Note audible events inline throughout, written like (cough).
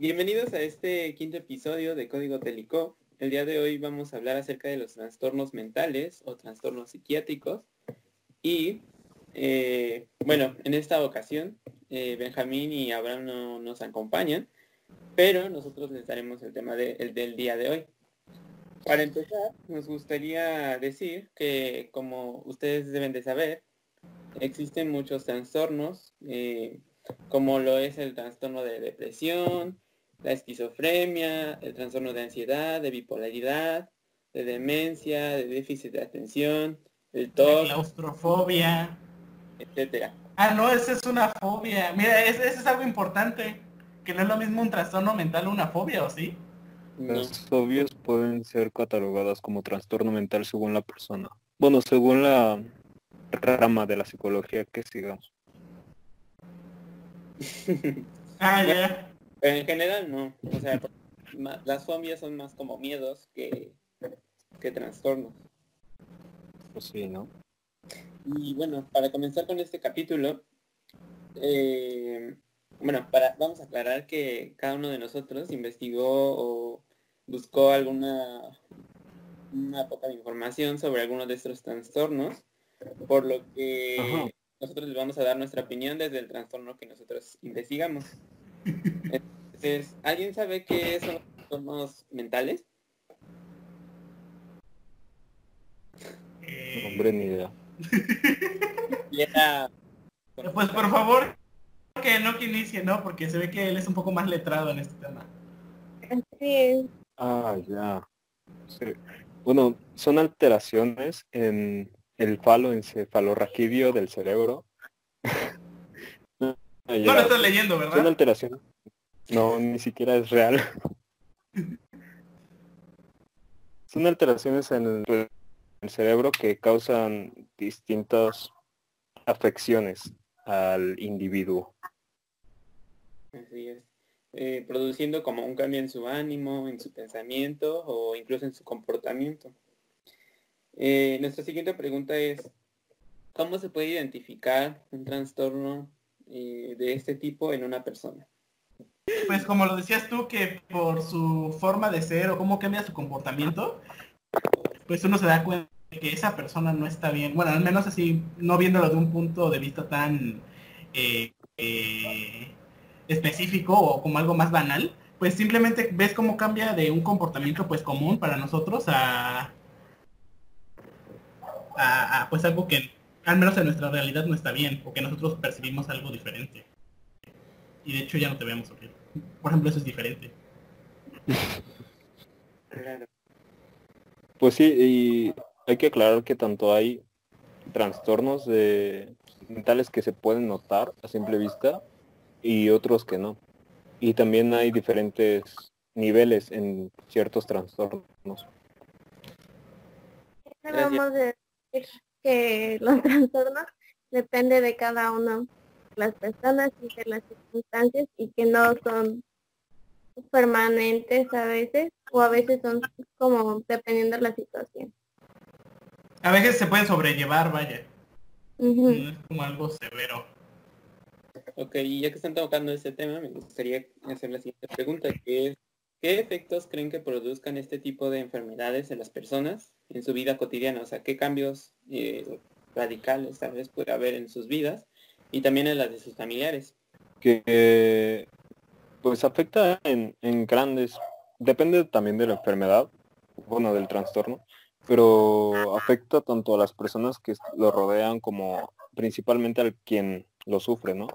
Bienvenidos a este quinto episodio de Código Telicó. El día de hoy vamos a hablar acerca de los trastornos mentales o trastornos psiquiátricos. Y eh, bueno, en esta ocasión eh, Benjamín y Abraham no nos acompañan, pero nosotros les daremos el tema del día de hoy. Para empezar, nos gustaría decir que como ustedes deben de saber, existen muchos trastornos, eh, como lo es el trastorno de depresión, la esquizofrenia, el trastorno de ansiedad, de bipolaridad, de demencia, de déficit de atención, el TOC, la claustrofobia, etcétera. Ah, no, esa es una fobia. Mira, eso es algo importante, que no es lo mismo un trastorno mental o una fobia, ¿o sí? Las fobias pueden ser catalogadas como trastorno mental según la persona. Bueno, según la rama de la psicología que sigamos. (laughs) ah, ya. Pero en general no. O sea, las fobias son más como miedos que, que trastornos. Pues sí, ¿no? Y bueno, para comenzar con este capítulo, eh, bueno, para, vamos a aclarar que cada uno de nosotros investigó o buscó alguna una poca de información sobre algunos de estos trastornos, por lo que nosotros les vamos a dar nuestra opinión desde el trastorno que nosotros investigamos. Entonces, ¿alguien sabe qué son los trastornos mentales? Eh... Hombre, ni idea. (laughs) Pues por favor, que no que inicie, ¿no? Porque se ve que él es un poco más letrado en este tema. Así Ah, ya. Bueno, son alteraciones en el falo encefalorraquídeo del cerebro. No, lo estás leyendo, ¿verdad? Son alteraciones. No, ni siquiera es real. (laughs) son alteraciones en el, cerebro que causan distintas afecciones al individuo. Así es. Eh, produciendo como un cambio en su ánimo, en su pensamiento o incluso en su comportamiento. Eh, nuestra siguiente pregunta es, ¿cómo se puede identificar un trastorno eh, de este tipo en una persona? Pues como lo decías tú, que por su forma de ser o cómo cambia su comportamiento, pues uno se da cuenta de que esa persona no está bien. Bueno, al menos así, no viéndolo de un punto de vista tan específico o como algo más banal, pues simplemente ves cómo cambia de un comportamiento pues común para nosotros a, a, pues algo que al menos en nuestra realidad no está bien o que nosotros percibimos algo diferente. Y de hecho ya no te veamos ok. Por ejemplo, eso es diferente. Pues sí, y hay que aclarar que tanto hay trastornos de mentales que se pueden notar a simple vista y otros que no. Y también hay diferentes niveles en ciertos trastornos. Vamos a decir que los (laughs) trastornos depende de cada uno las personas y de las circunstancias y que no son permanentes a veces o a veces son como dependiendo de la situación. A veces se pueden sobrellevar, vaya. No es como algo severo. Ok, y ya que están tocando este tema, me gustaría hacer la siguiente pregunta, que es, ¿qué efectos creen que produzcan este tipo de enfermedades en las personas en su vida cotidiana? O sea, ¿qué cambios eh, radicales tal vez puede haber en sus vidas y también en las de sus familiares? Que pues afecta en, en grandes, depende también de la enfermedad, bueno, del trastorno, pero afecta tanto a las personas que lo rodean como principalmente al quien lo sufre, ¿no?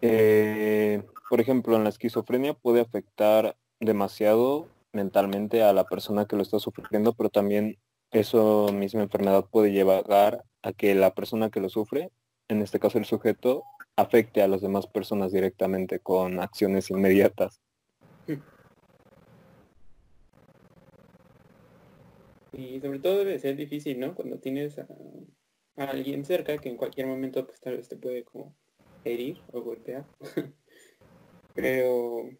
Eh, por ejemplo, en la esquizofrenia puede afectar demasiado mentalmente a la persona que lo está sufriendo, pero también eso misma enfermedad puede llevar a que la persona que lo sufre, en este caso el sujeto, afecte a las demás personas directamente con acciones inmediatas. Y sobre todo debe ser difícil, ¿no? Cuando tienes a, alguien cerca que en cualquier momento pues tal vez te puede como herir o golpear. (laughs) Pero,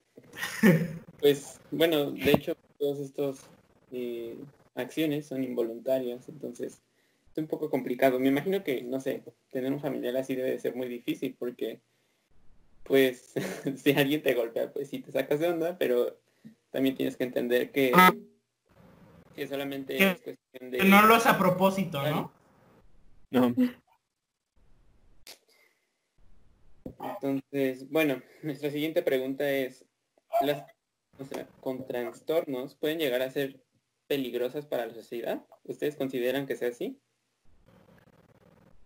pues, bueno, de hecho, todas estas eh, acciones son involuntarias, entonces es un poco complicado. Me imagino que, no sé, tener un familiar así debe ser muy difícil porque, pues (laughs) si alguien te golpea, pues sí te sacas de onda, pero también tienes que entender que, que solamente Que- es cuestión de... Que no lo hace a propósito, ¿no? No. Entonces, bueno, nuestra siguiente pregunta es, ¿las o sea, con trastornos pueden llegar a ser peligrosas para la sociedad? ¿Ustedes consideran que sea así?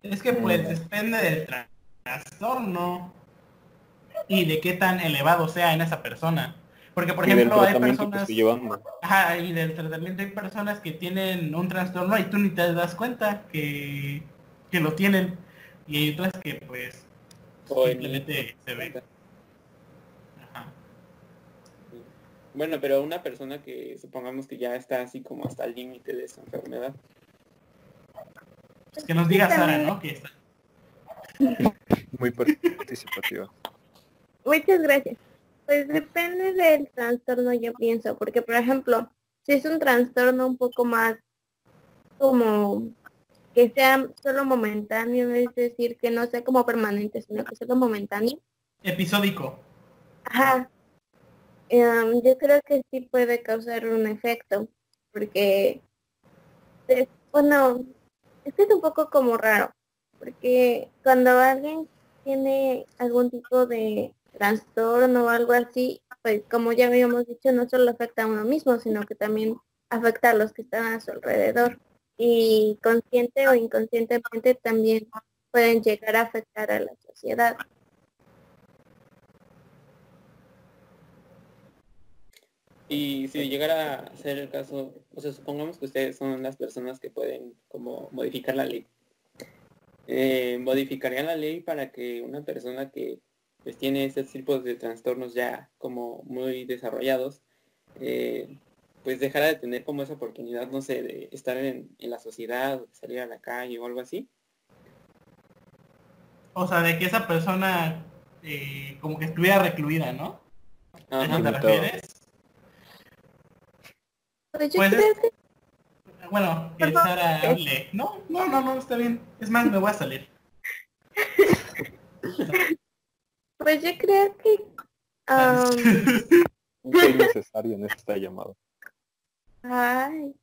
Es que pues depende del tra- trastorno y de qué tan elevado sea en esa persona. Porque por Y ejemplo hay personas. Ajá, y del tratamiento hay personas que tienen un trastorno y tú ni te das cuenta que, que lo tienen. Y hay otras que pues O simplemente se ve. Ajá. Bueno, pero una persona que supongamos que ya está así como hasta el límite de su enfermedad. Pues que nos diga Sara, ¿no? Que está. Muy participativa. Muchas gracias. Pues depende del trastorno, yo pienso, porque por ejemplo, si es un trastorno un poco más como que sea solo momentáneo, es decir, que no sea como permanente, sino que solo momentáneo. Episódico. Ajá. Em, yo creo que sí puede causar un efecto, porque, bueno, es que es un poco como raro, porque cuando alguien tiene algún tipo de trastorno o algo así, pues como ya habíamos dicho, no solo afecta a uno mismo, sino que también afecta a los que están a su alrededor. Y consciente o inconscientemente también pueden llegar a afectar a la sociedad. Y si llegara a ser el caso, o sea, supongamos que ustedes son las personas que pueden como modificar la ley. Eh, modificarían la ley para que una persona que pues tiene estos tipos de trastornos ya como muy desarrollados, eh, pues dejara de tener como esa oportunidad, no sé, de estar en, en la sociedad, de salir a la calle o algo así. O sea, de que esa persona eh, como que estuviera recluida, ¿no? ¿A eso te refieres? Yo Pues es- creo que Bueno, que. Sara hable. No, no, no, no, está bien. Es más, me voy a salir. (laughs) Pues yo creo que (laughs) Soy necesario en esta llamada. ay,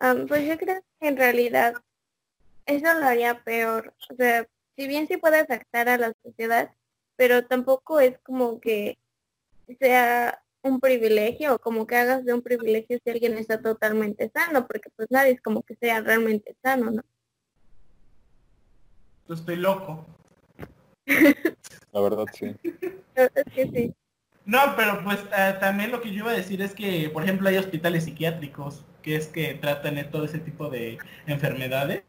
am, pues yo creo que en realidad eso lo haría peor. O sea, si bien sí puede afectar a la sociedad, pero tampoco es como que sea un privilegio o como que hagas de un privilegio si alguien está totalmente sano, porque pues nadie es como que sea realmente sano, ¿no? Yo estoy loco. (laughs) La verdad, sí. La verdad es que sí. No, pero pues también lo que yo iba a decir es que, por ejemplo, hay hospitales psiquiátricos que es que tratan de todo ese tipo de enfermedades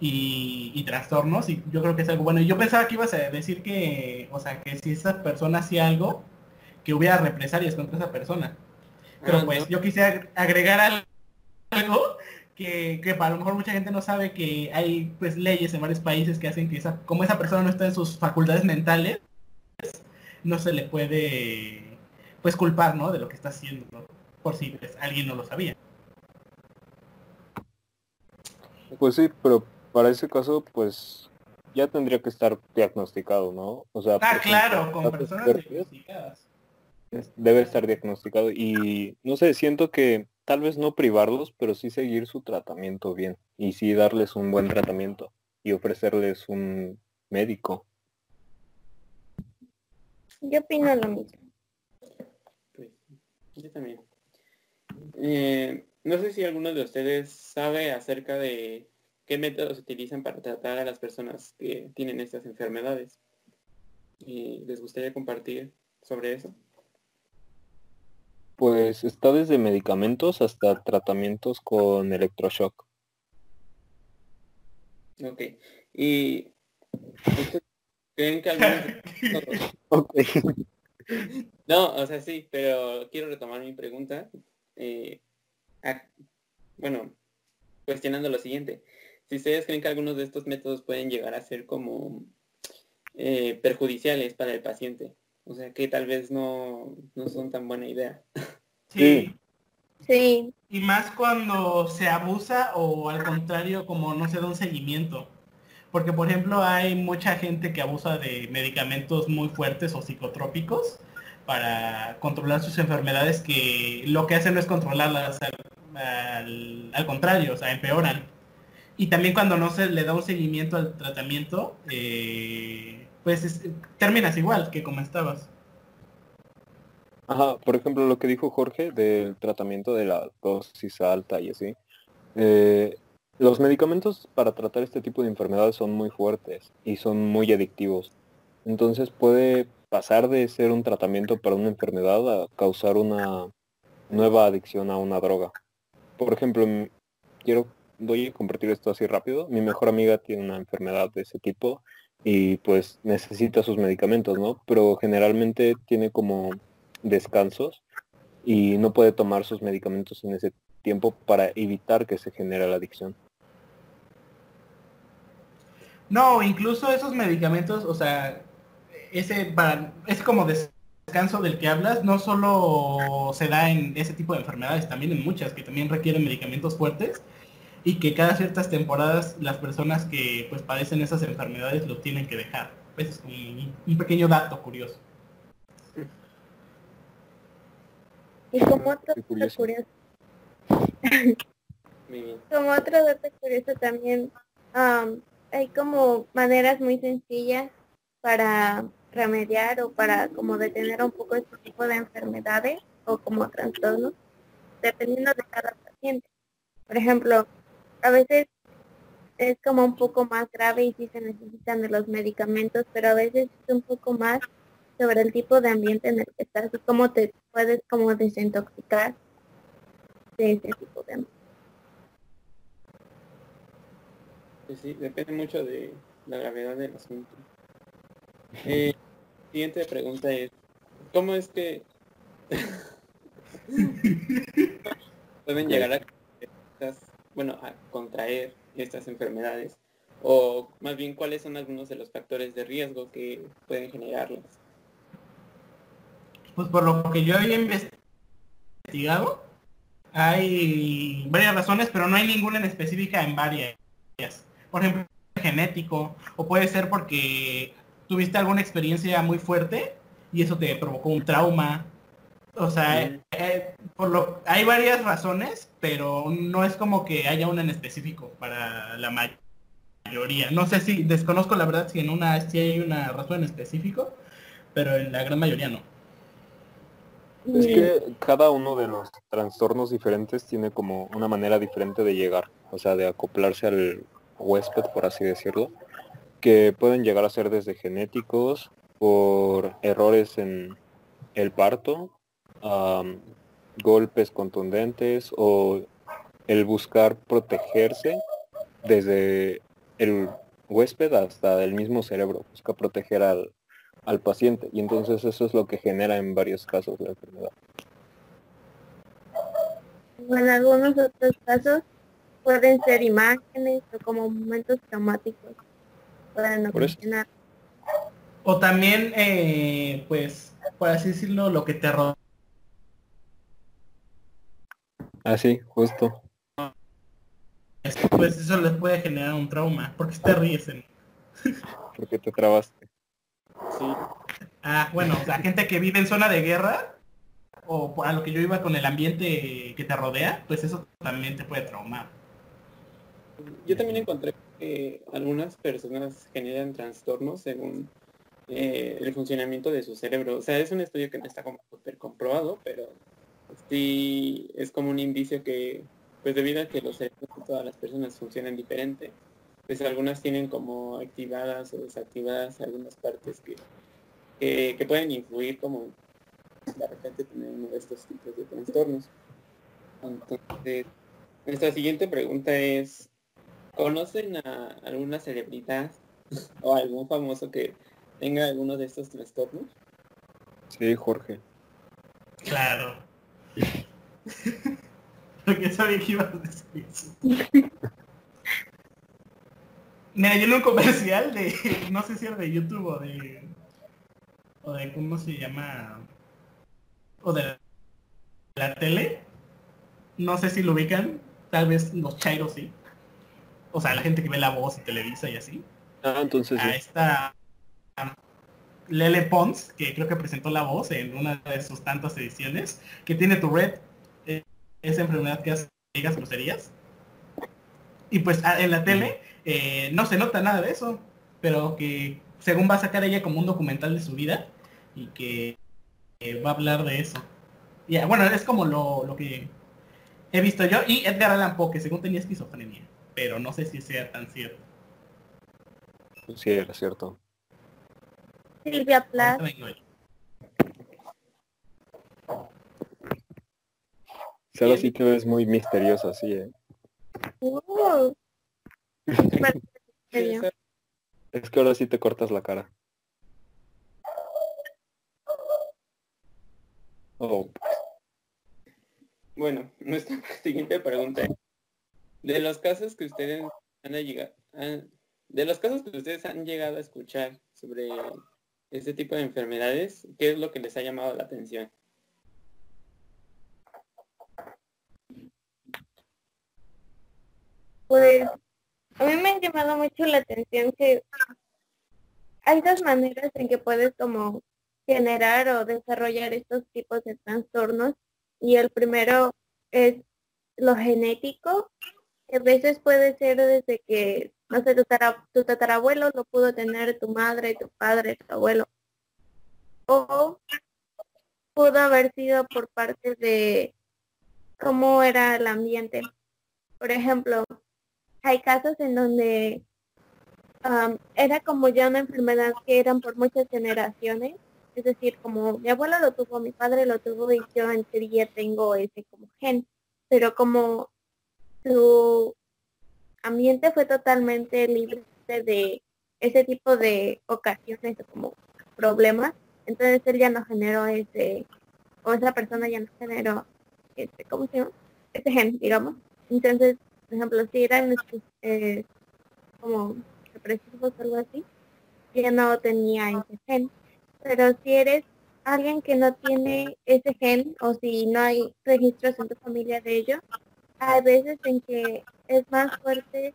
y, y trastornos y yo creo que es algo bueno. Y yo pensaba que ibas a decir que, o sea, que si esa persona hacía algo, que hubiera represalias contra esa persona. Pero Ah, pues no. yo quisiera agregar al- algo que, que a lo mejor mucha gente no sabe que hay pues leyes en varios países que hacen que esa, como esa persona no está en sus facultades mentales, no se le puede pues culpar, ¿no? De lo que está haciendo, ¿no? por si pues, alguien no lo sabía. Pues sí, pero para ese caso, pues ya tendría que estar diagnosticado, ¿no? O sea, Ah, claro, ejemplo, con personas diagnosticadas. Debe estar diagnosticado y no sé, siento que tal vez no privarlos, pero sí seguir su tratamiento bien y sí darles un buen tratamiento y ofrecerles un médico. Yo opino lo mismo. Pues, yo también. Eh, no sé si alguno de ustedes sabe acerca de qué métodos utilizan para tratar a las personas que tienen estas enfermedades. ¿Y les gustaría compartir sobre eso? Pues está desde medicamentos hasta tratamientos con electroshock. Ok. ¿Y creen que algunos de (laughs) estos métodos- Ok. No, o sea, sí, pero quiero retomar mi pregunta. eh, a- bueno, cuestionando lo siguiente. Si ustedes creen que algunos de estos métodos pueden llegar a ser como eh, perjudiciales para el paciente. O sea, que tal vez no, no son tan buena idea. Sí. Sí, Y más cuando se abusa o al contrario, como no se da un seguimiento. Porque, por ejemplo, hay mucha gente que abusa de medicamentos muy fuertes o psicotrópicos para controlar sus enfermedades que lo que hacen no es controlarlas, al, al, contrario, o sea, empeoran. Y también cuando no se le da un seguimiento al tratamiento, eh, pues terminas igual que como estabas. Ajá, por ejemplo, lo que dijo Jorge del tratamiento de la dosis alta y así. Eh, los medicamentos para tratar este tipo de enfermedades son muy fuertes y son muy adictivos. Entonces puede pasar de ser un tratamiento para una enfermedad a causar una nueva adicción a una droga. Por ejemplo, quiero voy a compartir esto así rápido. Mi mejor amiga tiene una enfermedad de ese tipo y pues necesita sus medicamentos, ¿no? Pero generalmente tiene como descansos y no puede tomar sus medicamentos en ese tiempo para evitar que se genere la adicción. No, incluso esos medicamentos, o sea, ese para, es como descanso del que hablas, no solo se da en ese tipo de enfermedades, también en muchas que también requieren medicamentos fuertes y que cada ciertas temporadas las personas que pues padecen esas enfermedades lo tienen que dejar. Pues es un, pequeño dato curioso. Y como otro dato curioso, como otro dato curioso también, hay como maneras muy sencillas para remediar o para como detener un poco este tipo de enfermedades o como trastornos, dependiendo de cada paciente. Por ejemplo, a veces es como un poco más grave y sí se necesitan de los medicamentos, pero a veces es un poco más sobre el tipo de ambiente en el que estás y cómo te puedes como desintoxicar de ese tipo de ambiente. Sí, depende mucho de la gravedad del asunto. Eh, siguiente pregunta es, ¿cómo es que (laughs) pueden llegar a bueno, a contraer estas enfermedades? O más bien, ¿cuáles son algunos de los factores de riesgo que pueden generarlas? Pues por lo que yo he investigado, hay varias razones, pero no hay ninguna en específica en varias por ejemplo, genético, o puede ser porque tuviste alguna experiencia muy fuerte y eso te provocó un trauma. O sea, eh, por lo, hay varias razones, pero no es como que haya una en específico para la mayoría. No sé si, desconozco la verdad si en una si hay una razón en específico, pero en la gran mayoría no. Es que cada uno de los trastornos diferentes tiene como una manera diferente de llegar, o sea, de acoplarse al, huésped, por así decirlo, que pueden llegar a ser desde genéticos, por errores en el parto, golpes contundentes o el buscar protegerse desde el huésped hasta el mismo cerebro, busca proteger al, al paciente y entonces eso es lo que genera en varios casos la enfermedad. En algunos otros casos pueden ser imágenes o como momentos traumáticos. Pueden ocasionar. O también, eh, pues, por así decirlo, lo que te rodea. Así, ah, justo. Pues eso les puede generar un trauma. porque te ríes? En... (laughs) porque te trabaste. Sí. Ah, bueno, la gente que vive en zona de guerra, o a lo que yo iba con el ambiente que te rodea, pues eso también te puede traumar yo también encontré que algunas personas generan trastornos según eh, el funcionamiento de su cerebro. O sea, es un estudio que no está como súper comprobado, pero sí es como un indicio que, pues debido a que los cerebros de todas las personas funcionan diferente, pues algunas tienen como activadas o desactivadas algunas partes que, que, pueden influir como de repente tener uno de estos tipos de trastornos. Entonces, nuestra siguiente pregunta es, ¿Conocen a alguna celebridad o algún famoso que tenga alguno de estos trastornos? Sí, Jorge. Claro. (laughs) Porque sabía que ibas a decir eso. Mira, yo en un comercial de, no sé si era de YouTube o de, o de, ¿cómo se llama? O de la tele. No sé si lo ubican, tal vez los chairos sí o sea, la gente que ve la voz y Televisa y así, Ah, entonces a sí. esta Lele Pons, que creo que presentó la voz en una de sus tantas ediciones, que tiene Tourette, eh, esa enfermedad que hace que digas groserías. Y pues a- en la tele eh, no se nota nada de eso, pero que según va a sacar ella como un documental de su vida y que eh, va a hablar de eso. Y ah, bueno, es como lo, lo que he visto yo. Y Edgar Allan Poe, que según tenía esquizofrenia, pero no sé si sea tan cierto. Sí, era cierto. Silvia Plath, Ahí. Sí, ahora sí te ves muy misteriosa, sí, ¿eh? uh, Sí, serio. Es que ahora sí te cortas la cara. Oh, Bueno, nuestra (laughs) siguiente pregunta es, de los casos que ustedes han llegado, de los casos que ustedes han llegado a escuchar sobre este tipo de enfermedades, ¿qué es lo que les ha llamado la atención? Pues a mí me ha llamado mucho la atención que hay dos maneras en que puedes como generar o desarrollar estos tipos de trastornos y el primero es lo genético, que a veces puede ser desde que, no sé, tu, tara- tu tatarabuelo lo pudo tener tu madre, tu padre, tu abuelo. O pudo haber sido por parte de cómo era el ambiente. Por ejemplo, hay casos en donde am, era como ya una enfermedad que eran por muchas generaciones. Es decir, como mi abuela lo tuvo, mi padre lo tuvo y yo en teoría tengo ese como gen. Pero como su ambiente fue totalmente libre de ese tipo de ocasiones o como problemas, entonces él ya no generó ese, o esa persona ya no generó este, ¿cómo se llama? Ese gen, digamos. Entonces, por ejemplo, si eran este, eh, como depresivos o algo así, ya no tenía ese gen. Pero si eres alguien que no tiene ese gen o si no hay registros en tu familia de ello, hay veces en que es más fuerte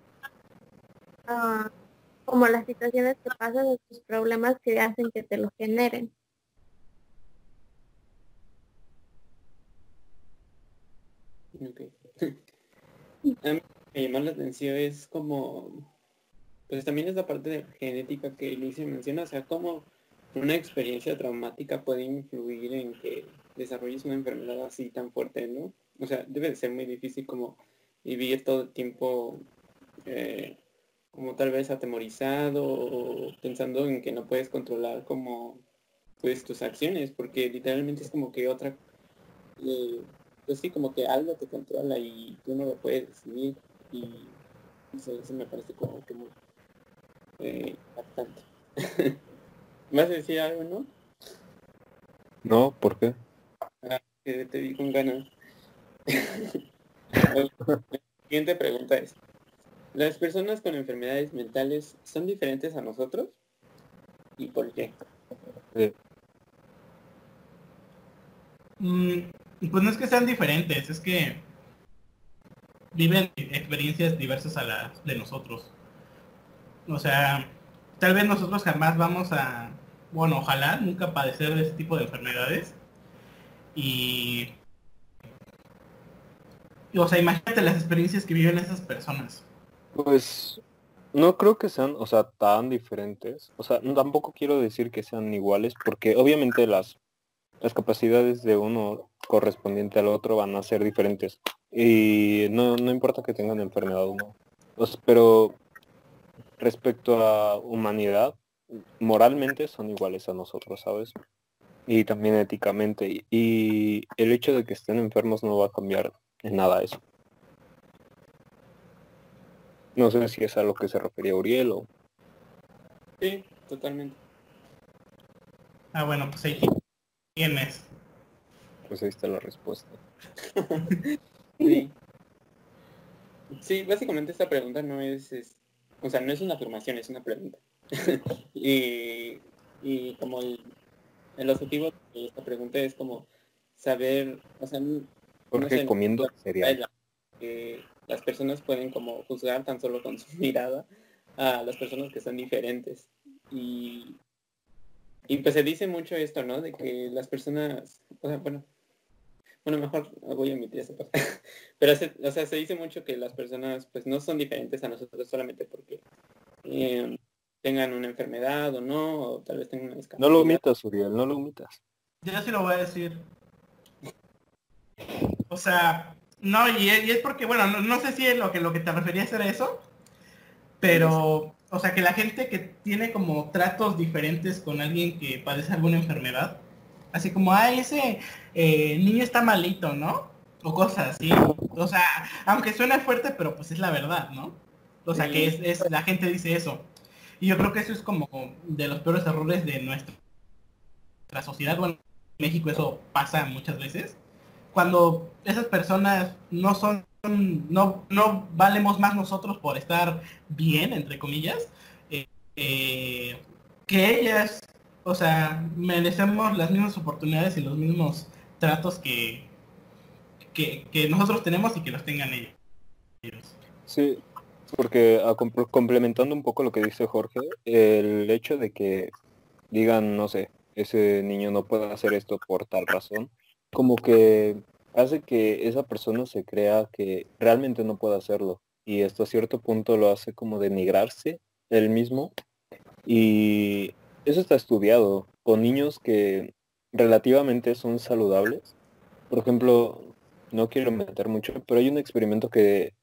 ah, como las situaciones que pasan o tus problemas que hacen que te lo generen. Ok. A mí me llamó la atención es como, pues también es la parte de genética que Luis menciona, o sea, cómo una experiencia traumática puede influir en que desarrolles una enfermedad así tan fuerte, ¿no? O sea, debe de ser muy difícil como vivir todo el tiempo eh, como tal vez atemorizado o pensando en que no puedes controlar como pues tus acciones, porque literalmente es como que otra eh, pues sí, como que algo te controla y tú no lo puedes decidir y eso me parece como que muy eh, impactante. (laughs) ¿Vas a decir algo, no? ¿no? ¿Por qué? Que te vi con ganas. (laughs) La siguiente pregunta es, ¿las personas con enfermedades mentales son diferentes a nosotros? ¿Y por qué? Eh, Mm, pues no es que sean diferentes, es que viven experiencias diversas a las de nosotros. O sea, tal vez nosotros jamás vamos a, bueno, ojalá nunca padecer de ese tipo de enfermedades. Y, o sea, imagínate las experiencias que viven esas personas. Pues no creo que sean, o sea, tan diferentes. O sea, tampoco quiero decir que sean iguales, porque obviamente las, las capacidades de uno correspondiente al otro van a ser diferentes. Y no, no importa que tengan enfermedad o no. Pero respecto a humanidad, moralmente son iguales a nosotros, ¿sabes? Y también éticamente. Y, y el hecho de que estén enfermos no va a cambiar en nada eso. No sé si es a lo que se refería Uriel o... Sí, totalmente. Ah, bueno, pues ahí tienes. Pues ahí está la respuesta. (laughs) Sí. Sí, básicamente esta pregunta no es, es- o sea, no es una afirmación, es una pregunta. (laughs) y, y como el, el objetivo de esta pregunta es como saber, o sea, n- Jorge sé, comiendo cereal. la- que las personas pueden como juzgar tan solo con su (laughs) mirada a las personas que son diferentes. Y, y pues se dice mucho esto, ¿no? De que las personas, o sea, bueno, bueno, mejor voy a omitir esa parte. (laughs) Pero, se, o sea, se dice mucho que las personas pues no son diferentes a nosotros solamente porque eh, tengan una enfermedad o no, o tal vez tengan una discapacidad. No lo omitas, Uriel, no lo omitas. Yo sí lo voy a decir. O sea, no, y es, porque, bueno, no, sé si es lo que, lo que te referías era eso, pero, o sea, que la gente que tiene como tratos diferentes con alguien que padece alguna enfermedad, así como, ah, ese eh, niño está malito, ¿no? O cosas así. O sea, aunque suena fuerte, pero pues es la verdad, ¿no? O sea, que es, es, la gente dice eso. Y yo creo que eso es como de los peores errores de nuestra, nuestra sociedad. Bueno, en México eso pasa muchas veces. Cuando esas personas no son, no, no valemos más nosotros por estar bien, entre comillas, eh, eh, que ellas o sea, merecemos las mismas oportunidades y los mismos tratos que, que, nosotros tenemos y que los tengan ellos. Sí, porque complementando un poco lo que dice Jorge, el hecho de que digan, no sé, ese niño no puede hacer esto por tal razón, como que hace que esa persona se crea que realmente no puede hacerlo. Y esto a cierto punto lo hace como denigrarse él mismo. Y eso está estudiado con niños que relativamente son saludables. Por ejemplo, no quiero meter mucho, pero hay un experimento que,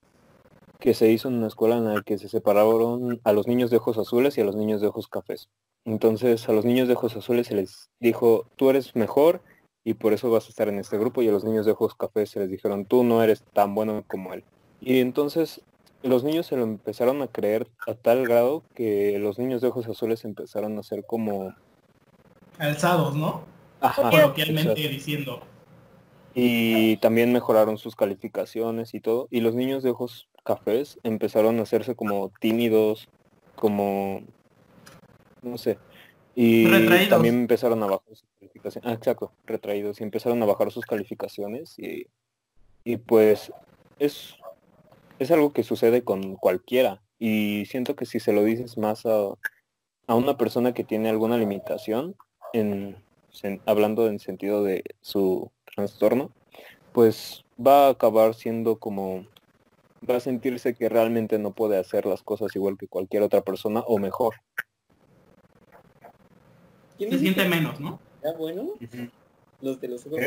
que se hizo en una escuela en la que se separaron a los niños de ojos azules y a los niños de ojos cafés. Entonces a los niños de ojos azules se les dijo, tú eres mejor y por eso vas a estar en este grupo y a los niños de ojos cafés se les dijeron, tú no eres tan bueno como él. Y entonces los niños se lo empezaron a creer a tal grado que los niños de ojos azules empezaron a ser como alzados, ¿no? Ajá, coloquialmente diciendo. Y también mejoraron sus calificaciones y todo. Y los niños de ojos cafés empezaron a hacerse como tímidos, como no sé. Y también empezaron a bajar sus Ah, exacto, retraídos. Y empezaron a bajar sus calificaciones y, y pues es es algo que sucede con cualquiera y siento que si se lo dices más a, a una persona que tiene alguna limitación, en, hablando en sentido de su trastorno, pues va a acabar siendo como, va a sentirse que realmente no puede hacer las cosas igual que cualquier otra persona o mejor. Se siente menos, ¿no? ¿Ya bueno? Los de los ojos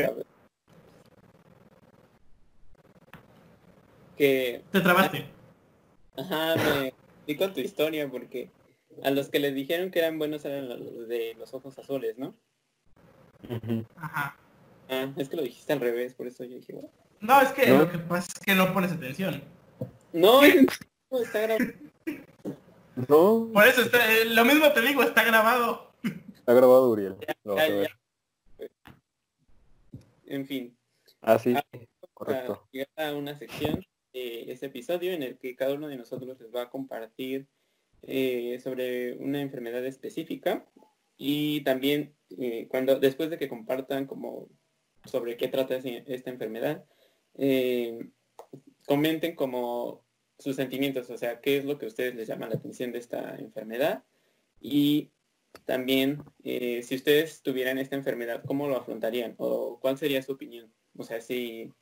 que... Te trabaste. Ajá, me di con tu historia porque a los que les dijeron que eran buenos eran los de los ojos azules, ¿no? Ajá. Ah, es que lo dijiste al revés, por eso yo dije, No, es que lo que pasa es que no pones atención. No, está grabado. No. Por eso está, eh, lo mismo te digo, está grabado. Está grabado, Uriel. En fin. Ah, sí. Correcto. Llegar a una sección este episodio en el que cada uno de nosotros les va a compartir eh, sobre una enfermedad específica y también eh, cuando después de que compartan como sobre qué trata esta enfermedad, eh, comenten como sus sentimientos, o sea, qué es lo que a ustedes les llama la atención de esta enfermedad y también si ustedes tuvieran esta enfermedad, ¿cómo lo afrontarían? ¿O cuál sería su opinión? O sea, si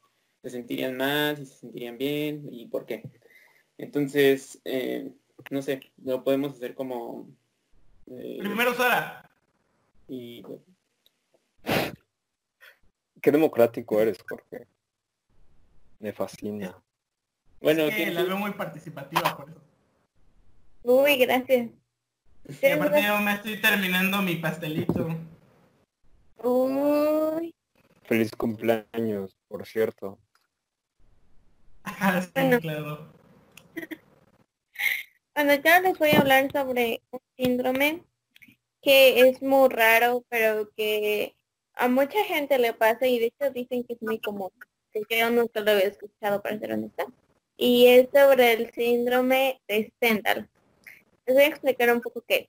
se sentirían mal, si se sentirían bien y por qué. Entonces, eh, no sé, lo podemos hacer como... Eh, Primero Sara. Y... Qué democrático eres, Jorge. Me fascina. Bueno, la veo muy participativa por eso. Uy, gracias. Y aparte yo me estoy terminando mi pastelito. Uy. Feliz cumpleaños, por cierto. bueno. claro. Bueno, ya les voy a hablar sobre un síndrome que es muy raro, pero que a mucha gente le pasa y de hecho dicen que es muy común, que yo nunca lo había escuchado para ser honesta. Y es sobre el síndrome de Stendhal. Les voy a explicar un poco qué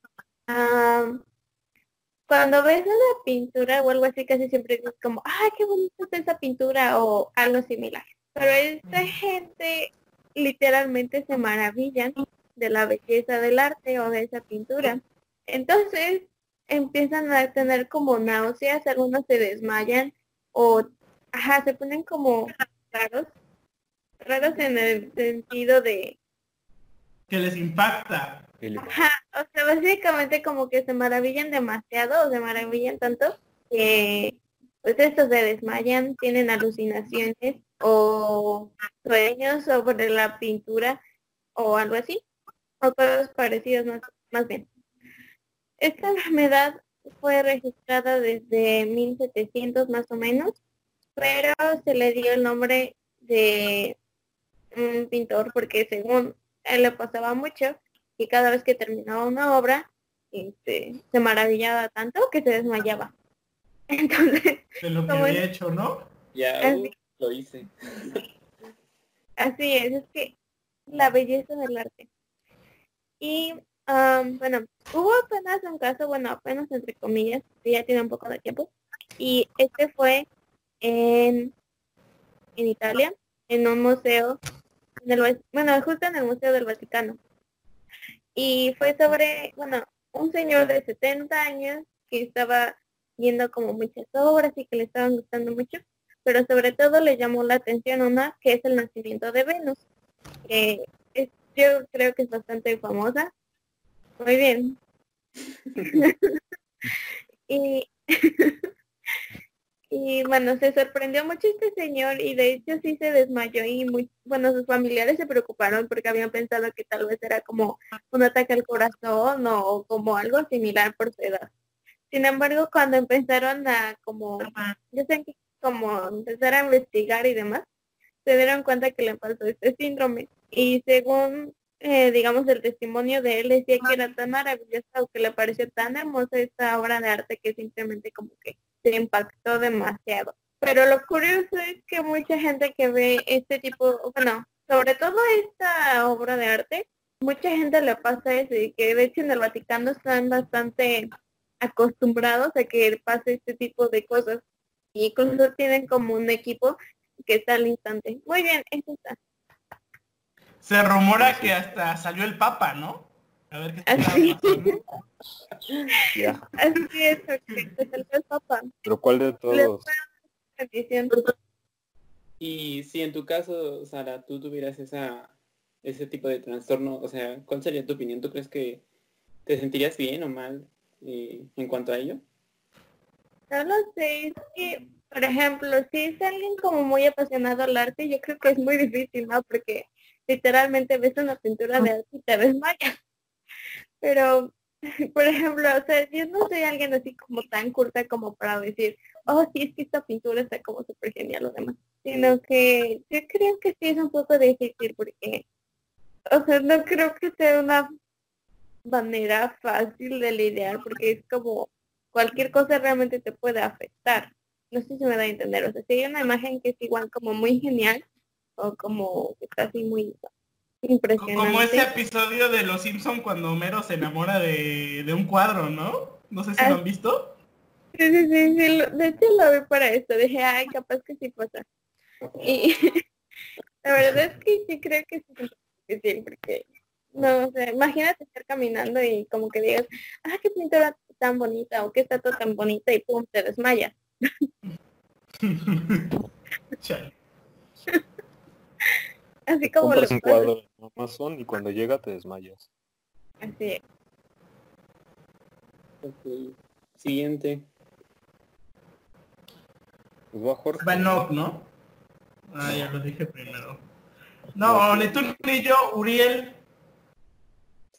cuando ves una pintura o algo así, casi siempre dices como, ¡ay, qué bonita es esa pintura! o algo similar. Pero esta gente literalmente se maravillan de la belleza del arte o de esa pintura. Entonces empiezan a tener como náuseas, algunos se desmayan o ajá, se ponen como raros, raros en el sentido de que les impacta. Ajá, o sea, básicamente como que se maravillan demasiado o se maravillan tanto que pues estos se desmayan, tienen alucinaciones o sueños sobre la pintura o algo así, o cosas parecidas más, más bien. Esta enfermedad fue registrada desde 1700 más o menos, pero se le dio el nombre de un pintor porque según él le pasaba mucho y cada vez que terminaba una obra este, se maravillaba tanto que se desmayaba. (laughs) Entonces, de lo que había hecho, ¿no? Ya uh, lo hice. (laughs) Así es, es que la belleza del arte. Y bueno, hubo apenas un caso, bueno, apenas entre comillas, que ya tiene un poco de tiempo, y este fue en, en Italia, en un museo, en el, bueno, justo en el Museo del Vaticano. Y fue sobre, bueno, un señor de 70 años que estaba viendo como muchas obras y que le estaban gustando mucho, pero sobre todo le llamó la atención una que es el nacimiento de Venus, que es, yo creo que es bastante famosa. Muy bien. (laughs) (laughs) y (laughs) Y bueno, se sorprendió mucho este señor y de hecho sí se desmayó y muy, bueno, sus familiares se preocuparon porque habían pensado que tal vez era como un ataque al corazón o como algo similar por su edad. Sin embargo, cuando empezaron a como, yo sé que como empezar a investigar y demás, se dieron cuenta que le pasó este síndrome. Y según, eh, digamos, el testimonio de él decía que era tan maravilloso o que le pareció tan hermosa esta obra de arte que simplemente como que se impactó demasiado. Pero lo curioso es que mucha gente que ve este tipo, bueno, sobre todo esta obra de arte, mucha gente le pasa eso y que de hecho en el Vaticano están bastante acostumbrados a que pase este tipo de cosas. Y incluso tienen como un equipo que está al instante. Muy bien, eso está. Se rumora que hasta salió el Papa, ¿no? A ver qué Así, Así es, el Papa. Pero ¿cuál de todos? Y si en tu caso, Sara, tú tuvieras esa ese tipo de trastorno, o sea, ¿cuál sería tu opinión? ¿Tú crees que te sentirías bien o mal eh, en cuanto a ello? No lo sé, es que, por ejemplo, si es alguien como muy apasionado al arte, yo creo que es muy difícil, ¿no? Porque literalmente ves una pintura de arte y te desmayas. Pero, (laughs) por ejemplo, o sea, yo no soy alguien así como tan curta como para decir, oh, sí, es que esta pintura está como súper genial o demás. Sino que yo creo que sí es un poco difícil porque, o sea, no creo que sea una manera fácil de lidiar porque es como cualquier cosa realmente te puede afectar. No sé si me da a entender. O sea, si hay una imagen que es igual como muy genial o como está así muy Impresionante. Como ese episodio de Los Simpson cuando Homero se enamora de, un cuadro, ¿no? No sé si lo han visto. Sí, sí, sí, de hecho lo vi para esto. Dije, ay, capaz que sí pasa. Y (laughs) la verdad es que sí creo que sí porque no, o sea, imagínate estar caminando y como que digas, ah, qué pintura tan bonita o qué estatua tan bonita y pum, te desmayas. (laughs) (laughs) Así como Compras un cuadro en Amazon y cuando llega te desmayas. Así es. Siguiente. Pues va Jorge. Va ¿no? Ah, ya lo dije primero. No, ni tú ni yo, Uriel.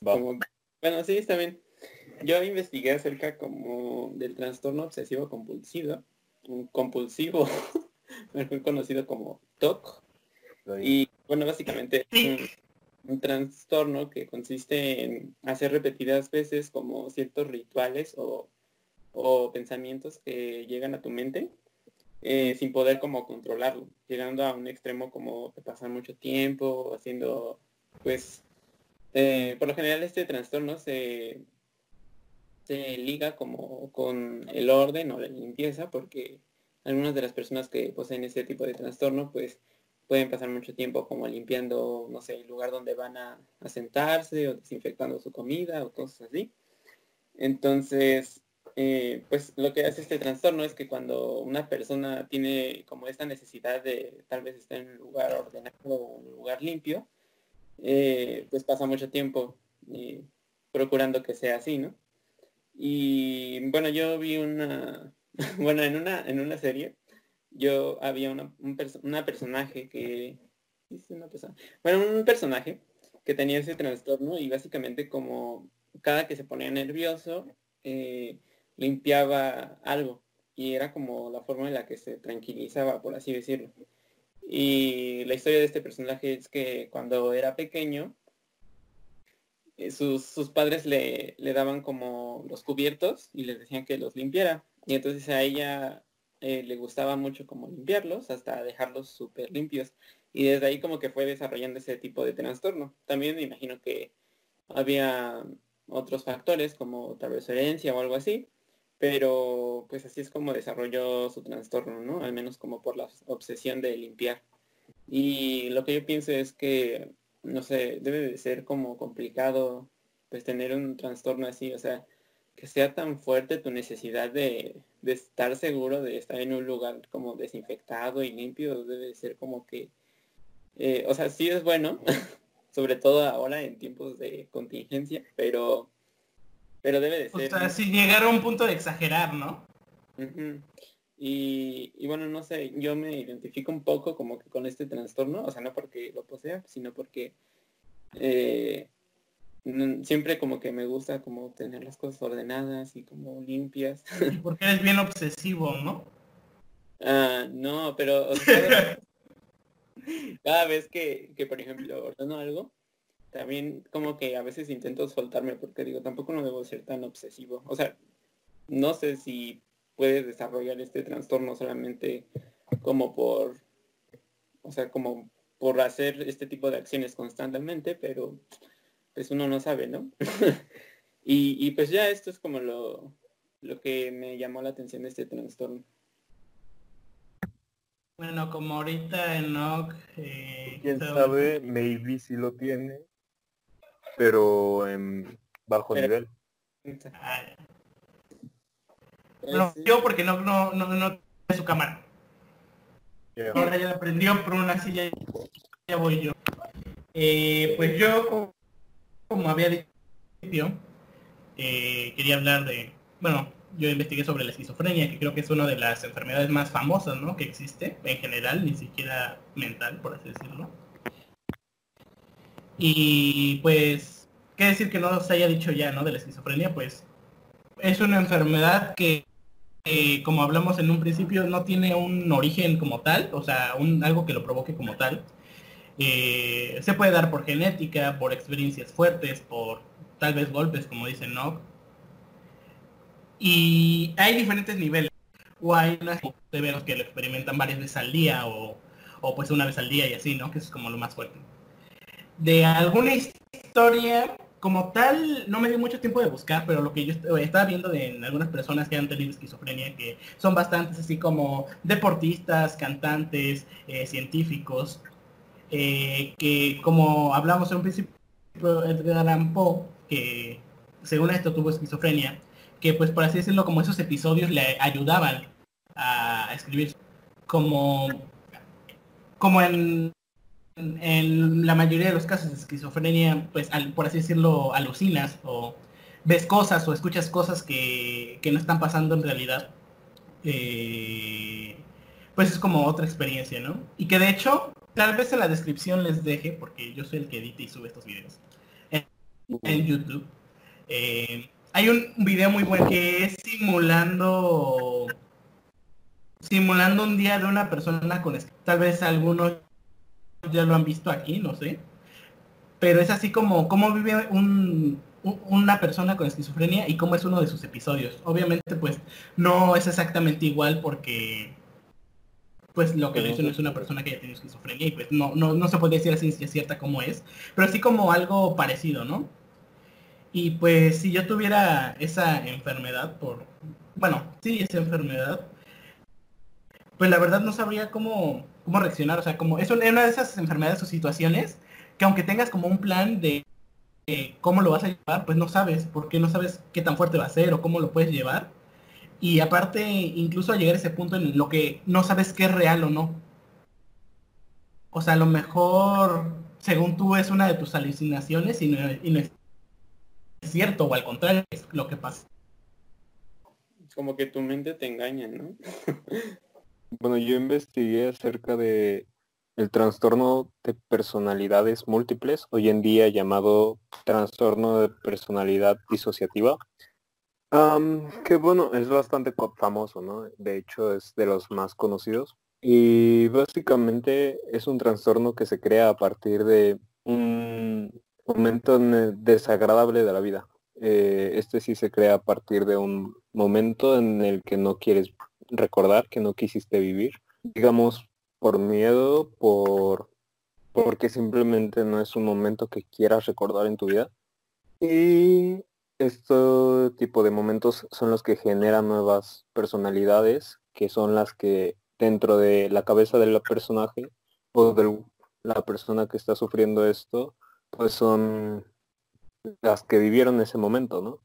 bueno, sí, está bien. Yo investigué acerca como del trastorno obsesivo compulsivo, compulsivo, (laughs) mejor conocido como TOC. Y bueno, básicamente un, trastorno que consiste en hacer repetidas veces como ciertos rituales o, pensamientos que llegan a tu mente eh, sin poder como controlarlo, llegando a un extremo como de pasar mucho tiempo haciendo, pues, eh, por lo general este trastorno se, se liga como con el orden o la limpieza porque algunas de las personas que poseen ese tipo de trastorno pues pueden pasar mucho tiempo como limpiando, no sé, el lugar donde van a, sentarse o desinfectando su comida o cosas así. Entonces, eh, pues lo que hace este trastorno es que cuando una persona tiene como esta necesidad de tal vez estar en un lugar ordenado o un lugar limpio, eh, pues pasa mucho tiempo eh, procurando que sea así, ¿no? Y bueno, yo vi una, (laughs) bueno, en una, en una serie yo había una, un una personaje que... Bueno, un personaje que tenía ese trastorno y básicamente como cada que se ponía nervioso eh, limpiaba algo y era como la forma en la que se tranquilizaba, por así decirlo. Y la historia de este personaje es que cuando era pequeño, eh, sus, sus, padres le, le, daban como los cubiertos y les decían que los limpiara. Y entonces a ella eh, le gustaba mucho como limpiarlos hasta dejarlos súper limpios. Y desde ahí como que fue desarrollando ese tipo de trastorno. También me imagino que había otros factores como tal vez herencia o algo así. Pero pues así es como desarrolló su trastorno, ¿no? Al menos como por la obsesión de limpiar. Y lo que yo pienso es que, no sé, debe de ser como complicado pues tener un trastorno así, o sea, que sea tan fuerte tu necesidad de, estar seguro de estar en un lugar como desinfectado y limpio, debe ser como que, eh, o sea, sí es bueno, (laughs) sobre todo ahora en tiempos de contingencia, pero, pero debe de ser. O sea, si llegar a un punto de exagerar, ¿no? y, y, bueno, no sé, yo me identifico un poco como que con este trastorno, o sea, no porque lo posea, sino porque eh, siempre como que me gusta como tener las cosas ordenadas y como limpias. Porque eres bien obsesivo, ¿no? Ah, no, pero (laughs) cada vez que, que, por ejemplo, ordeno algo, también como que a veces intento soltarme porque digo, tampoco no debo ser tan obsesivo. O sea, no sé si puedes desarrollar este trastorno solamente como por, o sea, como por hacer este tipo de acciones constantemente, pero pues uno no sabe, ¿no? (laughs) y, pues ya esto es como lo, lo que me llamó la atención de este trastorno. Bueno, como ahorita Enoch... Eh, Quién sabe, maybe si lo tiene, pero en bajo nivel. Ah, no, yo porque no, no, no, no tiene su cámara. Ahora ya aprendió por una silla, ya voy yo. Eh, pues yo como había dicho, eh, quería hablar de, bueno, yo investigué sobre la esquizofrenia, que creo que es una de las enfermedades más famosas, ¿no? Que existe en general, ni siquiera mental, por así decirlo. Y pues, ¿qué decir que no se haya dicho ya, ¿no? De la esquizofrenia, pues es una enfermedad que, eh, como hablamos en un principio, no tiene un origen como tal, o sea, un, algo que lo provoque como tal, eh, se puede dar por genética, por experiencias fuertes, por tal vez golpes, como dicen, ¿no? Y hay diferentes niveles. O hay unos severos que lo experimentan varias veces al día o, pues una vez al día y así, ¿no? Que es como lo más fuerte. De alguna historia como tal, no me dio mucho tiempo de buscar, pero lo que yo estaba viendo de en algunas personas que han tenido esquizofrenia, que son bastantes así como deportistas, cantantes, eh, científicos, eh, que como hablamos en un principio, Edgar Allan Poe, que según esto tuvo esquizofrenia, que pues por así decirlo, como esos episodios le ayudaban a escribir como, como en, en la mayoría de los casos de esquizofrenia, pues por así decirlo, alucinas o ves cosas o escuchas cosas que, que no están pasando en realidad. Eh, pues es como otra experiencia, ¿no? Y que de hecho Tal vez en la descripción les deje, porque yo soy el que edita y sube estos videos en, YouTube. Eh, hay un video muy bueno que es simulando simulando un día de una persona con tal vez algunos ya lo han visto aquí, no sé. Pero es así como cómo vive una persona con esquizofrenia y cómo es uno de sus episodios. Obviamente pues no es exactamente igual porque pues lo que le no es una persona que haya tenido esquizofrenia y pues no, no, no se podría decir así es cierta como es, pero así como algo parecido, ¿no? Y pues si yo tuviera esa enfermedad por, bueno, sí, esa enfermedad, pues la verdad no sabría cómo, cómo reaccionar. O sea, como es una de esas enfermedades o situaciones que aunque tengas como un plan de cómo lo vas a llevar, pues no sabes, porque no sabes qué tan fuerte va a ser o cómo lo puedes llevar. Y aparte, incluso a llegar a ese punto en lo que no sabes qué es real o no. O sea, a lo mejor, según tú, es una de tus alucinaciones y no, y no es cierto, o al contrario, es lo que pasa. Como que tu mente te engaña, ¿no? (laughs) bueno, yo investigué acerca de el trastorno de personalidades múltiples, hoy en día llamado trastorno de personalidad disociativa, que bueno, es bastante famoso, ¿no? De hecho, es de los más conocidos. Y básicamente es un trastorno que se crea a partir de un momento desagradable de la vida. Eh, este sí se crea a partir de un momento en el que no quieres recordar, que no quisiste vivir. Digamos, por miedo, por porque simplemente no es un momento que quieras recordar en tu vida. Y este tipo de momentos son los que generan nuevas personalidades, que son las que dentro de la cabeza del personaje o de la persona que está sufriendo esto, pues son las que vivieron ese momento, ¿no?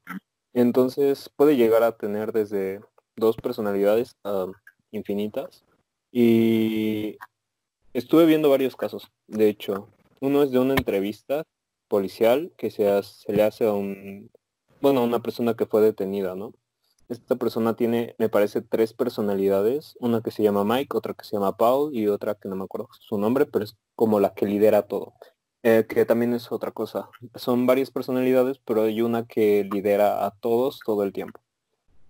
Entonces puede llegar a tener desde dos personalidades ah, infinitas y estuve viendo varios casos, de hecho. Uno es de una entrevista policial que se, le hace a un, bueno, una persona que fue detenida, ¿no? Esta persona tiene, me parece, tres personalidades, una que se llama Mike, otra que se llama Paul y otra que no me acuerdo su nombre, pero es como la que lidera todo. Eh, que también es otra cosa. Son varias personalidades, pero hay una que lidera a todos todo el tiempo.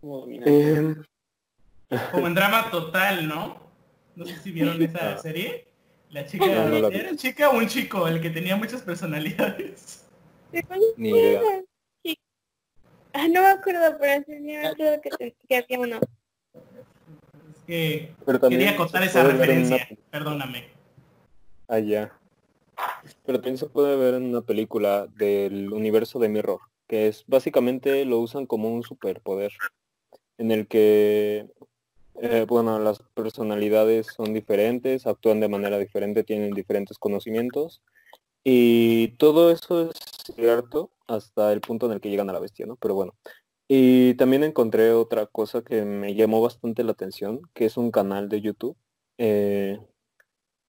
como em, en drama total, ¿no? No sé si vieron esa (laughs) serie. La chica, ¿era chica o un chico el que tenía muchas personalidades? Ni idea. Ah, no me acuerdo, pero sí me acuerdo que, que había uno. Es que quería contar esa referencia, perdóname. Ah, ya. Pero también se puede ver en una película del universo de Mirror, que es básicamente lo usan como un superpoder, en el que eh, bueno, las personalidades son diferentes, actúan de manera diferente, tienen diferentes conocimientos y todo eso es cierto hasta el punto en el que llegan a la bestia, ¿no? Pero bueno. Y también encontré otra cosa que me llamó bastante la atención, que es un canal de YouTube, eh,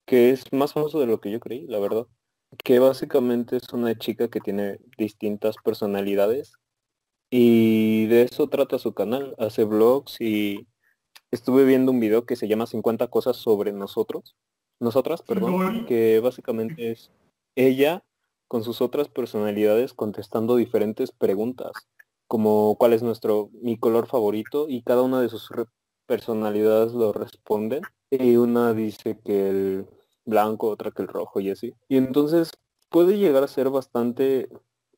que es más famoso de lo que yo creí, la verdad. Que básicamente es una chica que tiene distintas personalidades y de eso trata su canal. Hace vlogs y estuve viendo un video que se llama 50 cosas sobre nosotros, nosotras, perdón, que básicamente es ella con sus otras personalidades contestando diferentes preguntas, como cuál es nuestro mi color favorito y cada una de sus personalidades lo responden y una dice que el blanco, otra que el rojo y así. Y entonces puede llegar a ser bastante,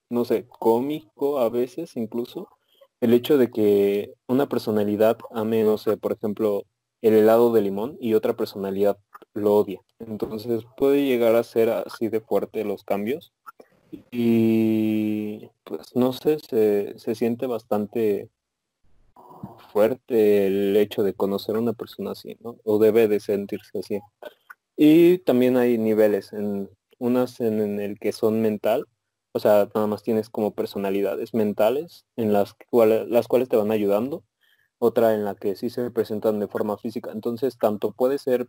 no sé, cómico a veces incluso, el hecho de que una personalidad ame, no sé, por ejemplo, el helado de limón y otra personalidad lo odia. Entonces puede llegar a ser así de fuerte los cambios. Y pues no sé, se, se siente bastante fuerte el hecho de conocer a una persona así, ¿no? O debe de sentirse así. Y también hay niveles, en unas en el que son mental o sea, nada más tienes como personalidades mentales en las cuales, las cuales te van ayudando, otra en la que sí se presentan de forma física. Entonces, tanto puede ser,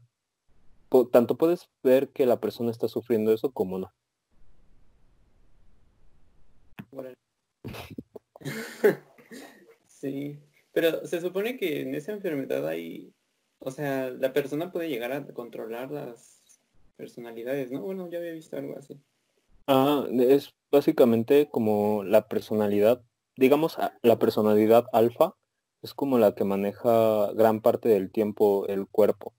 tanto puedes ver que la persona está sufriendo eso como no. (laughs) sí, pero se supone que en esa enfermedad hay, o sea, la persona puede llegar a controlar las personalidades, ¿no? Bueno, ya había visto algo así. Ah, es básicamente como la personalidad, digamos, la personalidad alfa es como la que maneja gran parte del tiempo el cuerpo.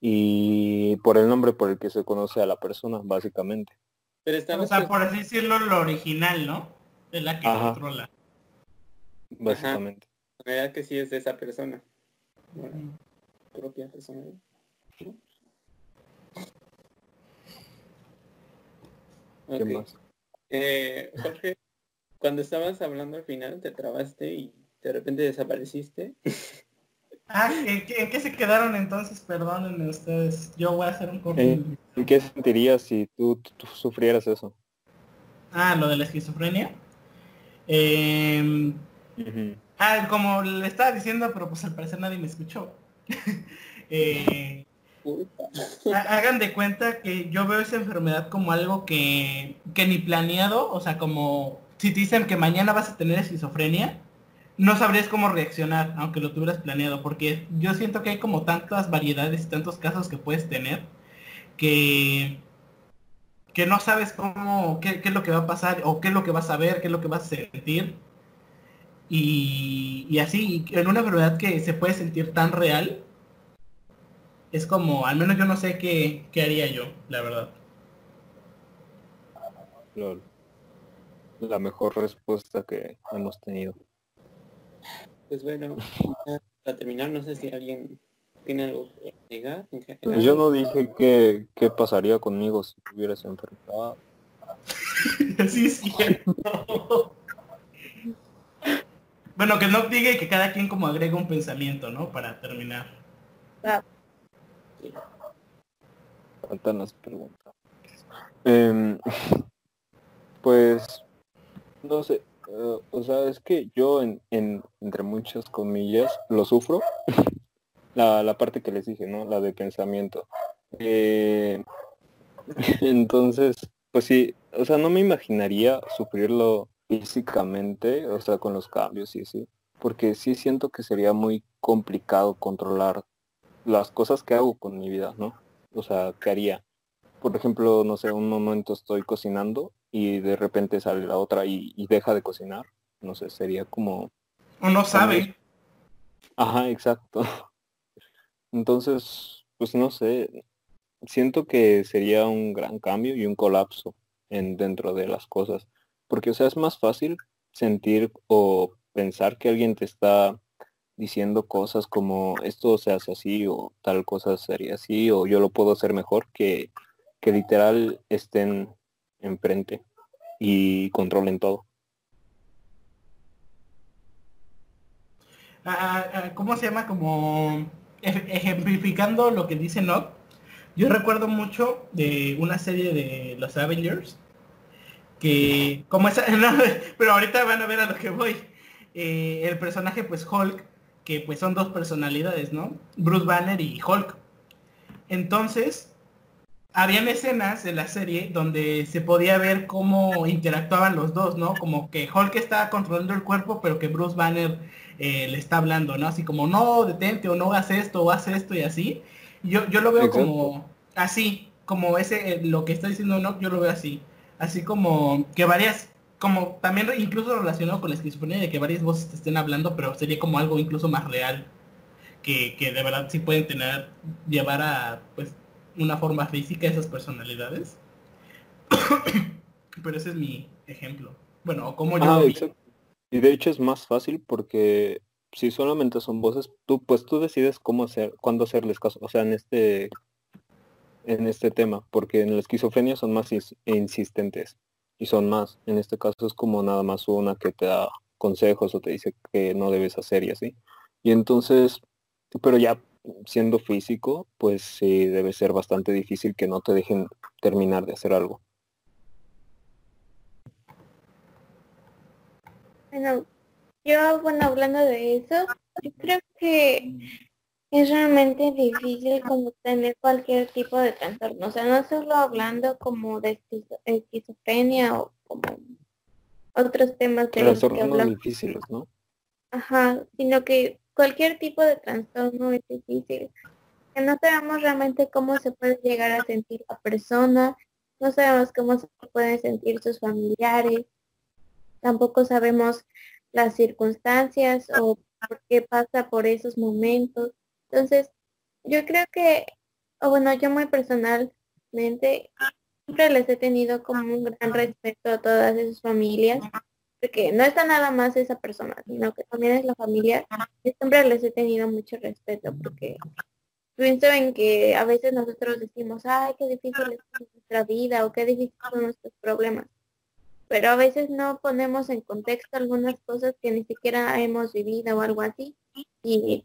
Y por el nombre por el que se conoce a la persona, básicamente. Pero o sea, por así decirlo, lo original, ¿no? De la que controla. Básicamente. La verdad que sí es de esa persona. propia persona. Eh, Jorge, cuando estabas hablando al final te trabaste y de repente desapareciste. Ah, ¿en qué, en qué se quedaron entonces? Perdónenme ustedes. Yo voy a hacer un corte. ¿En, en qué sentirías si tú, tú sufrieras eso? Ah, lo de la esquizofrenia. Eh, Ujú. ah, como le estaba diciendo, pero pues al parecer nadie me escuchó. (laughs) Eh, ha- hagan de cuenta que yo veo esa enfermedad como algo que, que ni planeado, o sea, como si te dicen que mañana vas a tener esquizofrenia, no sabrías cómo reaccionar, aunque lo tuvieras planeado, porque yo siento que hay como tantas variedades y tantos casos que puedes tener que que no sabes cómo, qué, qué es lo que va a pasar, o qué es lo que vas a ver, qué es lo que vas a sentir. Y, y así, en una enfermedad que se puede sentir tan real, es como, al menos yo no sé qué, qué haría yo, la verdad. Lol. La mejor respuesta que hemos tenido. Pues bueno, para terminar, no sé si alguien tiene algo que negar Yo no dije que qué pasaría conmigo si tuviera esa enfermedad. sí, es cierto. Bueno, que no diga y que cada quien como agrega un pensamiento, ¿no? Para terminar. Faltan las preguntas. Em, pues, no sé, eh, o sea, es que yo en, en- entre muchas comillas lo sufro. La, la parte que les dije, ¿no? La de pensamiento. Eh, (laughs) entonces, pues sí, o sea, no me imaginaría sufrirlo físicamente, o sea, con los cambios y así, porque sí siento que sería muy complicado controlar las cosas que hago con mi vida, ¿no? O sea, ¿qué haría? Por ejemplo, no sé, un momento estoy cocinando y de repente sale la otra y, y deja de cocinar. No sé, sería como... O no sabe. Ajá, exacto. (laughs) Entonces, pues no sé, siento que sería un gran cambio y un colapso en dentro de las cosas. Porque, o sea, es más fácil sentir o pensar que alguien te está diciendo cosas como esto se hace así o tal cosa sería así o yo lo puedo hacer mejor que, que literal estén enfrente y controlen todo. Ah, ah, ¿Cómo se llama? Como ejemplificando lo que dice Nock. Yo recuerdo mucho de una serie de los Avengers que como esa (laughs) pero ahorita van a ver a lo que voy Eh, el personaje pues Hulk que pues son dos personalidades no Bruce Banner y Hulk entonces habían escenas en la serie donde se podía ver cómo interactuaban los dos no como que Hulk estaba controlando el cuerpo pero que Bruce Banner eh, le está hablando no así como no detente o no hagas esto o haz esto y así. Yo, yo lo veo Exacto. como así como ese eh, lo que está diciendo no yo lo veo así. Así como que varias como también incluso relacionado con la esquizofrenia de que varias voces te estén hablando pero sería como algo incluso más real que, que de verdad sí pueden tener llevar a pues una forma física esas personalidades (coughs) pero ese es mi ejemplo bueno o como yo Ah, vi. Y de hecho es más fácil porque si solamente son voces, tú pues tú decides cómo hacer, cuándo hacerles caso. O sea, en este en este tema, porque en la esquizofrenia son más ins- insistentes y son más. En este caso es como nada más una que te da consejos o te dice que no debes hacer y así. Y entonces, pero ya siendo físico, pues sí debe ser bastante difícil que no te dejen terminar de hacer algo. Bueno, yo, bueno, hablando de eso, yo creo que es realmente difícil como tener cualquier tipo de trastorno. O sea, no solo hablando como de esquizo- esquizofrenia o como otros temas de los que hablamos. difíciles, ¿no? Ajá, sino que cualquier tipo de trastorno es difícil. No sabemos realmente cómo se puede llegar a sentir la persona, no sabemos cómo se pueden sentir sus familiares, tampoco sabemos las circunstancias o por qué pasa por esos momentos. Entonces, yo creo que, o bueno, yo muy personalmente siempre les he tenido como un gran respeto a todas esas familias porque no está nada más esa persona, sino que también es la familia. Yo siempre les he tenido mucho respeto porque pienso en que a veces nosotros decimos, ay, qué difícil es nuestra vida o qué difícil son nuestros problemas. Pero a veces no ponemos en contexto algunas cosas que ni siquiera hemos vivido o algo así. Y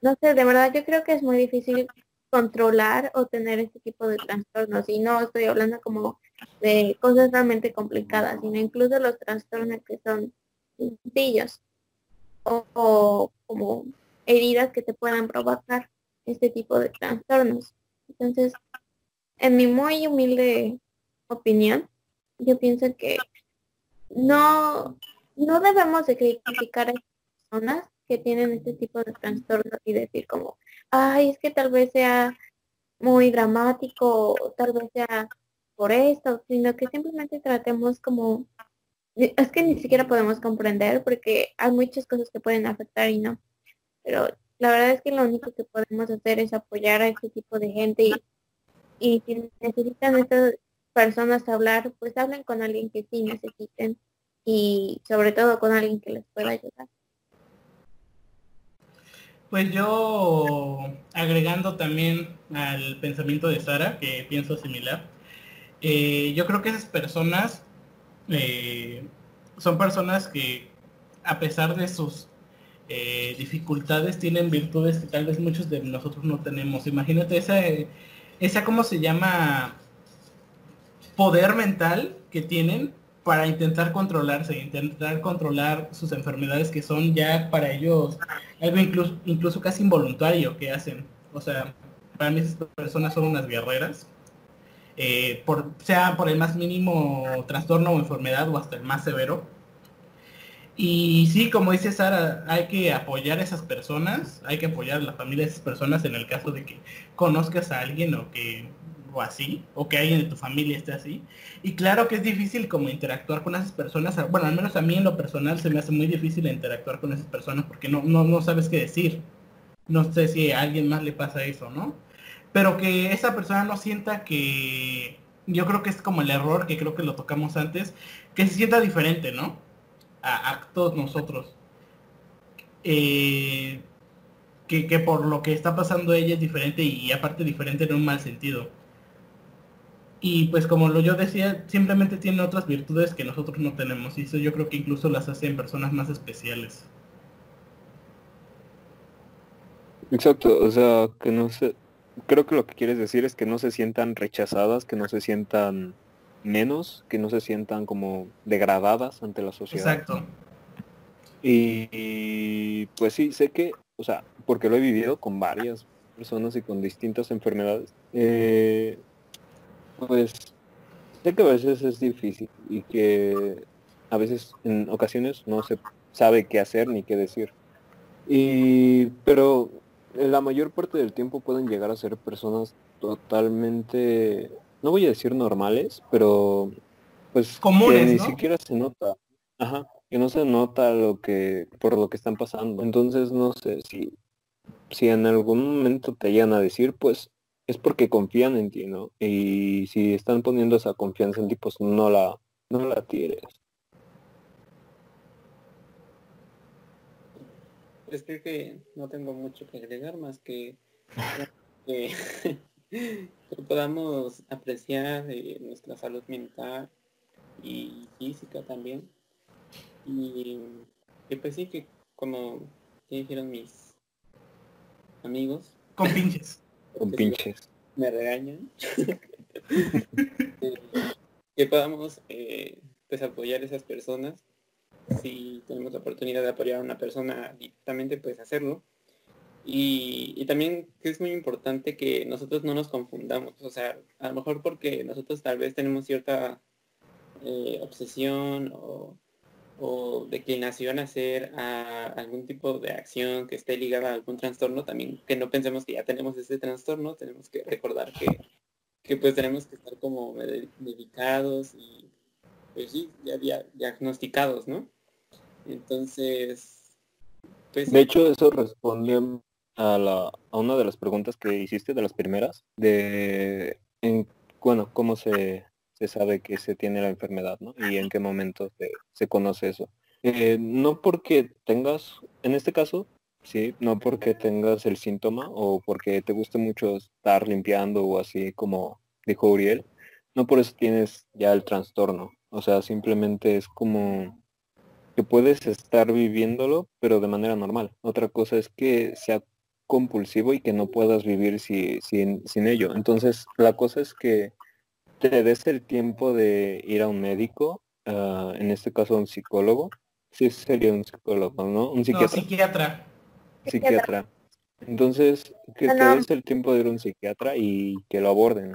no sé, de verdad yo creo que es muy difícil controlar o tener este tipo de trastornos. Y no estoy hablando como de cosas realmente complicadas, sino incluso los trastornos que son sencillos o, como heridas que te puedan provocar este tipo de trastornos. Entonces, en mi muy humilde opinión, yo pienso que no, no debemos de criticar a personas que tienen este tipo de trastornos y decir como, ay, es que tal vez sea muy dramático tal vez sea por esto, sino que simplemente tratemos como, es que ni siquiera podemos comprender porque hay muchas cosas que pueden afectar y no. Pero la verdad es que lo único que podemos hacer es apoyar a este tipo de gente y, y si necesitan estas personas hablar, pues hablen con alguien que sí necesiten y sobre todo con alguien que les pueda ayudar. Pues yo, agregando también al pensamiento de Sara, que pienso similar, eh, yo creo que esas personas eh, son personas que a pesar de sus eh, dificultades tienen virtudes que tal vez muchos de nosotros no tenemos. Imagínate esa, esa ¿cómo se llama? Poder mental que tienen para intentar controlarse, intentar controlar sus enfermedades que son ya para ellos algo incluso, incluso casi involuntario que hacen. O sea, para mí esas personas son unas guerreras. Eh, por, sea por el más mínimo trastorno o enfermedad o hasta el más severo. Y sí, como dice Sara, hay que apoyar a esas personas, hay que apoyar a la familia de esas personas en el caso de que conozcas a alguien o que o así, o que alguien de tu familia esté así. Y claro que es difícil como interactuar con esas personas. Bueno, al menos a mí en lo personal se me hace muy difícil interactuar con esas personas porque no, no, no sabes qué decir. No sé si a alguien más le pasa eso, ¿no? Pero que esa persona no sienta que... Yo creo que es como el error, que creo que lo tocamos antes, que se sienta diferente, ¿no? A, todos nosotros. Eh, que, que, por lo que está pasando ella es diferente y aparte diferente en un mal sentido. Y pues como lo yo decía, simplemente tiene otras virtudes que nosotros no tenemos. Y eso yo creo que incluso las hace en personas más especiales. Exacto, o sea, que no sé, creo que lo que quieres decir es que no se sientan rechazadas, que no se sientan menos, que no se sientan como degradadas ante la sociedad. Exacto. Y, pues sí, sé que, o sea, porque lo he vivido con varias personas y con distintas enfermedades, eh, pues sé que a veces es difícil y que a veces en ocasiones no se sabe qué hacer ni qué decir. Y pero la mayor parte del tiempo pueden llegar a ser personas totalmente, no voy a decir normales, pero pues comunes, que ni siquiera se nota. Ajá, que no se nota lo que por lo que están pasando. Entonces no sé si si en algún momento te llegan a decir, pues es porque confían en ti, ¿no? Y si están poniendo esa confianza en ti, pues no la, no la tires. Pues creo que no tengo mucho que agregar más que (laughs) (laughs) que, podamos apreciar eh, nuestra salud mental y física también. Y, pues sí que como dijeron mis amigos. Con pinches. (laughs) Con pinches. Me regañan. que podamos eh, pues apoyar a esas personas. Si tenemos la oportunidad de apoyar a una persona directamente, pues hacerlo. Y, y, también es muy importante que nosotros no nos confundamos. O sea, a lo mejor porque nosotros tal vez tenemos cierta eh, obsesión o o declinación a hacer algún tipo de acción que esté ligada a algún trastorno, también que no pensemos que ya tenemos ese trastorno, tenemos que recordar que, pues tenemos que estar como medicados y pues sí, ya, diagnosticados, ¿no? Entonces, pues... De hecho, eso responde a, la, a una de las preguntas que hiciste, de las primeras, de, en, bueno, cómo se se sabe que se tiene la enfermedad, ¿no? Y en qué momento se, conoce eso. Eh, no porque tengas, en este caso, sí, no porque tengas el síntoma o porque te guste mucho estar limpiando o así como dijo Uriel, no por eso tienes ya el trastorno. O sea, simplemente es como que puedes estar viviéndolo, pero de manera normal. Otra cosa es que sea compulsivo y que no puedas vivir si, sin, sin ello. Entonces, la cosa es que te des el tiempo de ir a un médico, ah, en este caso un psicólogo, sí sería un psicólogo, ¿no? Un No, psiquiatra. psiquiatra. psiquiatra. Entonces, que te Ajá. des el tiempo de ir a un psiquiatra y que lo aborden.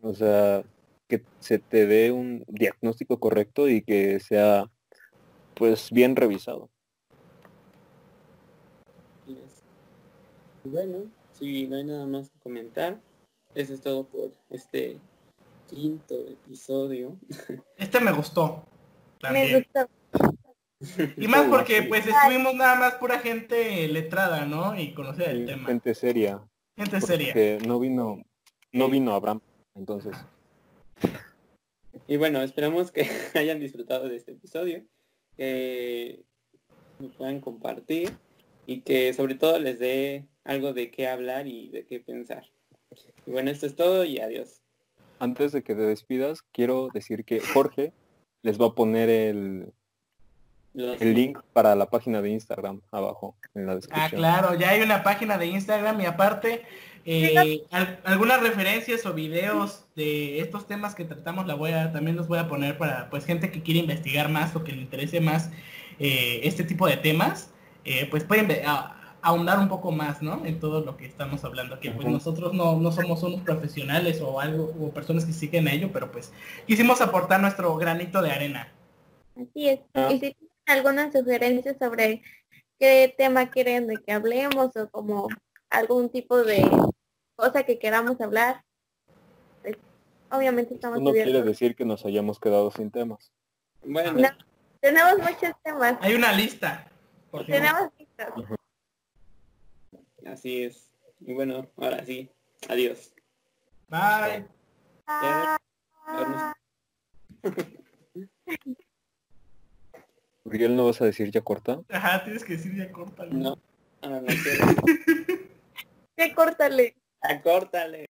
O sea, que se te dé un diagnóstico correcto y que sea pues bien revisado. Bueno, si no hay nada más que comentar, eso es todo por este quinto episodio. (laughs) Este me gustó. Me También. gustó. Y más porque pues estuvimos nada más pura gente letrada, ¿no? Y conocer el tema. Gente seria. Gente seria. Porque no vino, no vino Abraham. Entonces, Y bueno, esperamos que (laughs) hayan disfrutado de este episodio, que lo puedan compartir y que sobre todo les dé algo de qué hablar y de qué pensar. Y bueno, esto es todo y adiós. antes de que te despidas, quiero decir que Jorge les va a poner el, el link para la página de Instagram abajo en la Ah, descripción. claro, ya hay una página de Instagram y aparte eh, al- algunas referencias o videos de estos temas que tratamos la voy a, también los voy a poner para pues gente que quiere investigar más o que le interese más eh, este tipo de temas, eh, pues pueden ahondar un poco más, ¿no? En todo lo que estamos hablando, que pues nosotros no, no somos unos profesionales o algo, o personas que siguen a ello, pero pues quisimos aportar nuestro granito de arena. Así es. Ah. Y si tienen algunas sugerencias sobre qué tema quieren de que hablemos o como algún tipo de cosa que queramos hablar, pues, obviamente estamos no quiere decir que nos hayamos quedado sin temas. Bueno, No. Tenemos muchos temas. Hay una lista. Tenemos listos. así es. Y bueno, ahora sí, adiós. Bye. (laughs) Uriel, ¿no vas a decir ya corta? Ajá, tienes que decir ya corta. No, ahora no (laughs) quiero. sí, córtale. Acórtale.